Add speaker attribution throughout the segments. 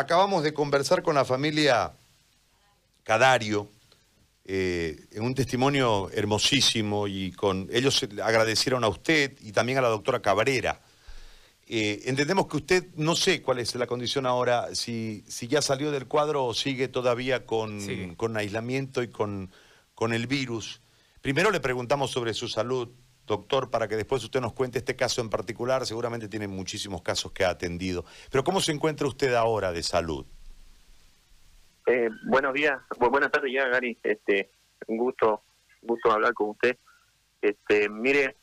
Speaker 1: acabamos de conversar con la familia Cadario, eh, en un testimonio hermosísimo y con ellos agradecieron a usted y también a la doctora Cabrera. Eh, entendemos que usted, no sé cuál es la condición ahora, si, si ya salió del cuadro o sigue todavía con, con aislamiento y con, con el virus. Primero le preguntamos sobre su salud, doctor, para que después usted nos cuente este caso en particular. Seguramente tiene muchísimos casos que ha atendido. Pero ¿cómo se encuentra usted ahora de salud?
Speaker 2: Eh, buenos días, buenas tardes ya, Gary. Este, un gusto, gusto hablar con usted. Este, mire,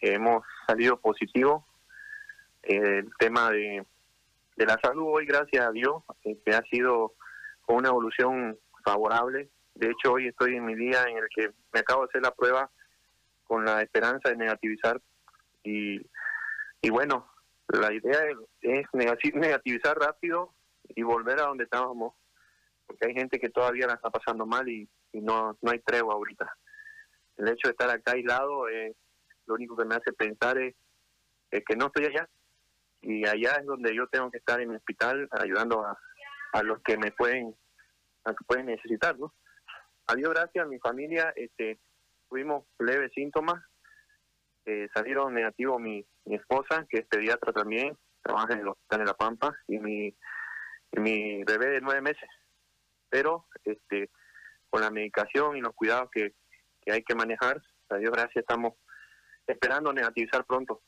Speaker 2: hemos salido positivo. Eh, el tema de, de la salud hoy, gracias a Dios, este, ha sido con una evolución favorable. De hecho, hoy estoy en mi día en el que me acabo de hacer la prueba con la esperanza de negativizar y, bueno, la idea es, negativizar rápido y volver a donde estábamos, porque hay gente que todavía la está pasando mal y, no, no hay tregua ahorita. El hecho de estar acá aislado, eh, lo único que me hace pensar es, que no estoy allá y allá es donde yo tengo que estar en el hospital ayudando a, a los que me pueden a que pueden necesitar, ¿no? Adiós, gracias a mi familia, este tuvimos leves síntomas, eh, salieron negativos mi, esposa, que es pediatra también, trabaja en el hospital de La Pampa, y mi, bebé de nueve meses. Pero este con la medicación y los cuidados que, que hay que manejar, a Dios gracias, estamos esperando negativizar pronto.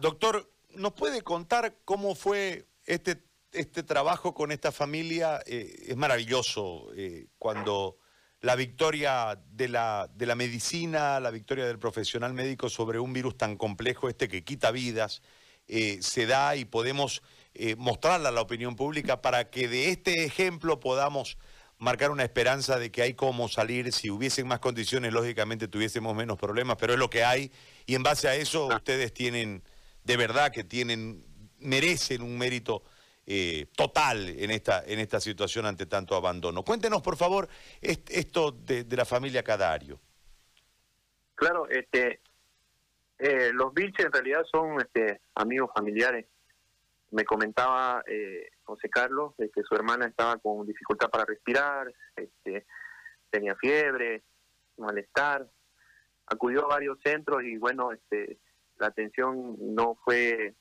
Speaker 1: Doctor, ¿nos puede contar cómo fue este, este trabajo con esta familia? Eh, es maravilloso eh, cuando la victoria de la, de la medicina, la victoria del profesional médico sobre un virus tan complejo, este que quita vidas, eh, se da y podemos eh, mostrarla a la opinión pública para que de este ejemplo podamos marcar una esperanza de que hay cómo salir. Si hubiesen más condiciones, lógicamente tuviésemos menos problemas, pero es lo que hay. Y en base a eso, ustedes tienen, de verdad que tienen, merecen un mérito eh, total en esta, en esta situación ante tanto abandono. Cuéntenos, por favor, esto de, la familia Cadario.
Speaker 2: Claro, este, eh, los Vilches en realidad son este, amigos familiares. Me comentaba eh, José Carlos de que su hermana estaba con dificultad para respirar, este, tenía fiebre, malestar. Acudió a varios centros y bueno, este, la atención no fue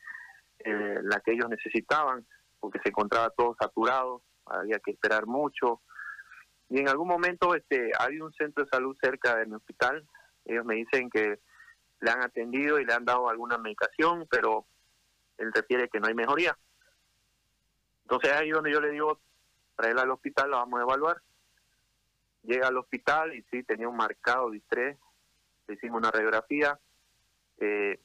Speaker 2: la que ellos necesitaban porque se encontraba todo saturado, había que esperar mucho. Y en algún momento este, había un centro de salud cerca de mi hospital. Ellos me dicen que le han atendido y le han dado alguna medicación, pero él refiere que no hay mejoría. Entonces ahí donde yo le digo, traerla al hospital, la vamos a evaluar. Llega al hospital y sí, tenía un marcado distrés. Le hicimos una radiografía. Eh,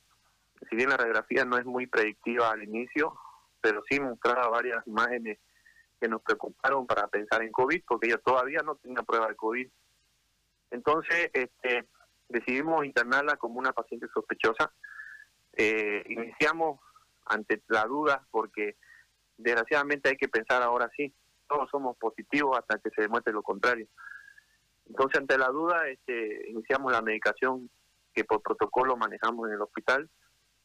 Speaker 2: si bien la radiografía no es muy predictiva al inicio, pero sí mostraba varias imágenes que nos preocuparon para pensar en COVID, porque ella todavía no tenía prueba de COVID. Entonces, este, decidimos internarla como una paciente sospechosa. Eh, iniciamos ante la duda, porque desgraciadamente hay que pensar ahora sí, todos somos positivos hasta que se demuestre lo contrario. Entonces, ante la duda, este, iniciamos la medicación que por protocolo manejamos en el hospital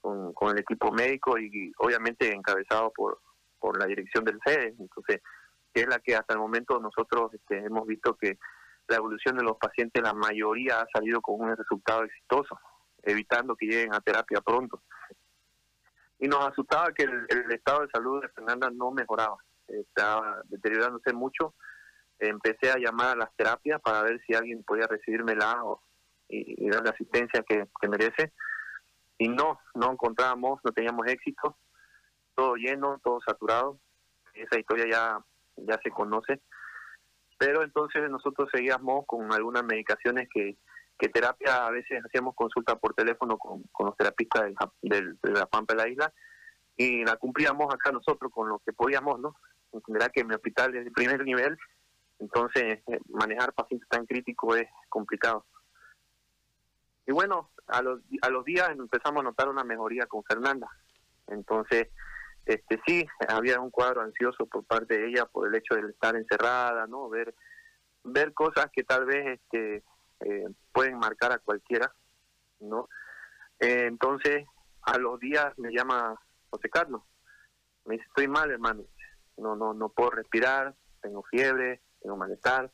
Speaker 2: con, con el equipo médico y, obviamente encabezado por, por la dirección del sede, entonces que es la que hasta el momento nosotros este, hemos visto que la evolución de los pacientes, la mayoría ha salido con un resultado exitoso, evitando que lleguen a terapia pronto. Y nos asustaba que el, estado de salud de Fernanda no mejoraba, estaba deteriorándose mucho. Empecé a llamar a las terapias para ver si alguien podía recibírmela o, y, y darle asistencia que merece y no, no encontrábamos, no teníamos éxito, todo lleno, todo saturado, esa historia ya, ya se conoce, pero entonces nosotros seguíamos con algunas medicaciones que, que terapia, a veces hacíamos consulta por teléfono con, con los terapistas de la Pampa de la isla y la cumplíamos acá nosotros con lo que podíamos, ¿no? Entenderá que mi hospital es de primer nivel, entonces eh, manejar pacientes tan críticos es complicado. Y bueno, a los, a los días empezamos a notar una mejoría con Fernanda. Entonces, este sí, había un cuadro ansioso por parte de ella por el hecho de estar encerrada, ¿no? Ver ver cosas que tal vez este eh, pueden marcar a cualquiera, ¿no? Eh, entonces, a los días me llama José Carlos. Me dice, estoy mal, hermano. no, no, no puedo respirar, tengo fiebre, tengo malestar,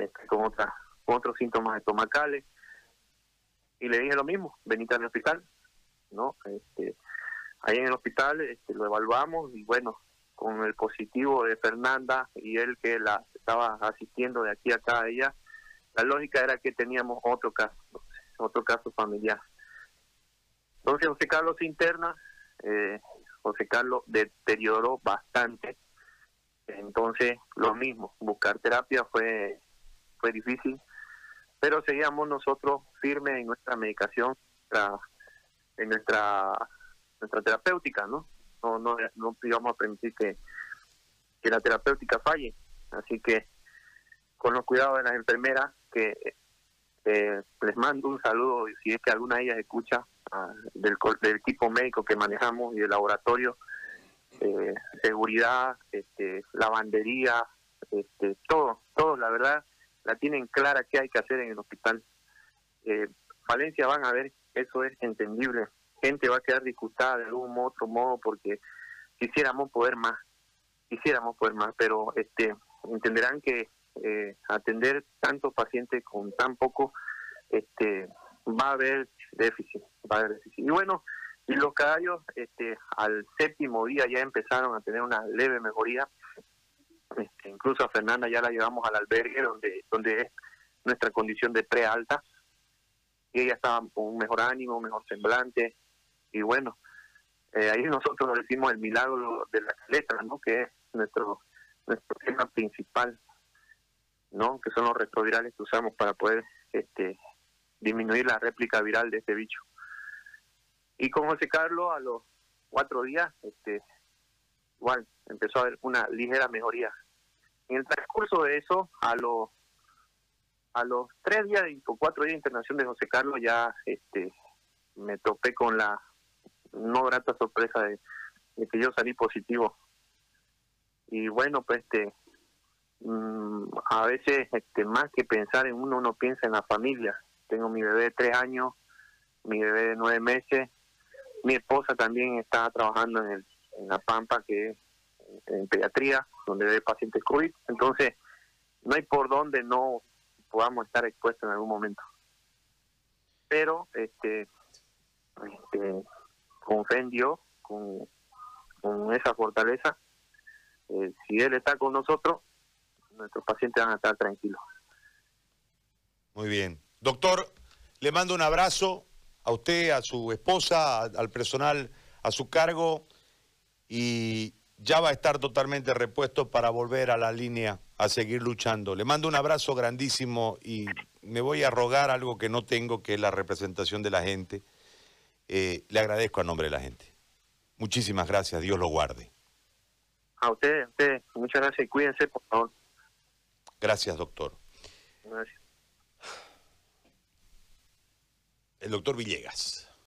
Speaker 2: este, con, otras, con otros síntomas estomacales. Y le dije lo mismo, venite al hospital, ¿no? Este, ahí en el hospital este, lo evaluamos y bueno, con el positivo de Fernanda y él que la estaba asistiendo de aquí a acá a ella, la lógica era que teníamos otro caso, otro caso familiar. Entonces José Carlos interna, eh, José Carlos deterioró bastante, entonces lo mismo, buscar terapia fue, fue difícil, pero seguíamos nosotros firmes en nuestra medicación, en nuestra, nuestra terapéutica, ¿no? No, no, no íbamos a permitir que, que la terapéutica falle, así que con los cuidados de las enfermeras, que eh, les mando un saludo, si es que alguna de ellas escucha, del, del equipo médico que manejamos y del laboratorio, eh, seguridad, este, lavandería, este, todo, todo, la verdad, la tienen clara qué hay que hacer en el hospital. Eh, Valencia van a ver, eso es entendible. Gente va a quedar disgustada de algún otro modo porque quisiéramos poder más, quisiéramos poder más, pero este entenderán que eh, atender tantos pacientes con tan poco, este va a haber déficit, va a haber déficit. Y bueno, y los caballos este, al séptimo día ya empezaron a tener una leve mejoría. Este, incluso a Fernanda ya la llevamos al albergue donde, donde es nuestra condición de pre-alta. Y ella estaba con un mejor ánimo, un mejor semblante. Y bueno, eh, ahí nosotros nos decimos el milagro de la letra, ¿no? que es nuestro, nuestro tema principal, ¿no? que son los retrovirales que usamos para poder este, disminuir la réplica viral de este bicho. Y con José Carlos, a los cuatro días, este, igual empezó a haber una ligera mejoría. En el transcurso de eso, a los a los tres días o cuatro días de internación de José Carlos ya este me topé con la no grata sorpresa de, que yo salí positivo y bueno pues este mm, a veces este más que pensar en uno uno piensa en la familia tengo mi bebé de tres años mi bebé de nueve meses mi esposa también está trabajando en, el, en la Pampa, que es en pediatría, donde ve pacientes COVID. Entonces, no hay por donde no podamos estar expuestos en algún momento. Pero, este, este con fe con, con esa fortaleza, eh, si Él está con nosotros, nuestros pacientes van a estar tranquilos.
Speaker 1: Muy bien. Doctor, le mando un abrazo a usted, a su esposa, al personal a su cargo y ya va a estar totalmente repuesto para volver a la línea a seguir luchando. Le mando un abrazo grandísimo y me voy a rogar algo que no tengo, que es la representación de la gente. Eh, le agradezco a nombre de la gente. Muchísimas gracias, Dios lo guarde.
Speaker 2: A usted, a usted, muchas gracias y cuídense, por favor.
Speaker 1: Gracias, doctor. Gracias. el doctor Villegas.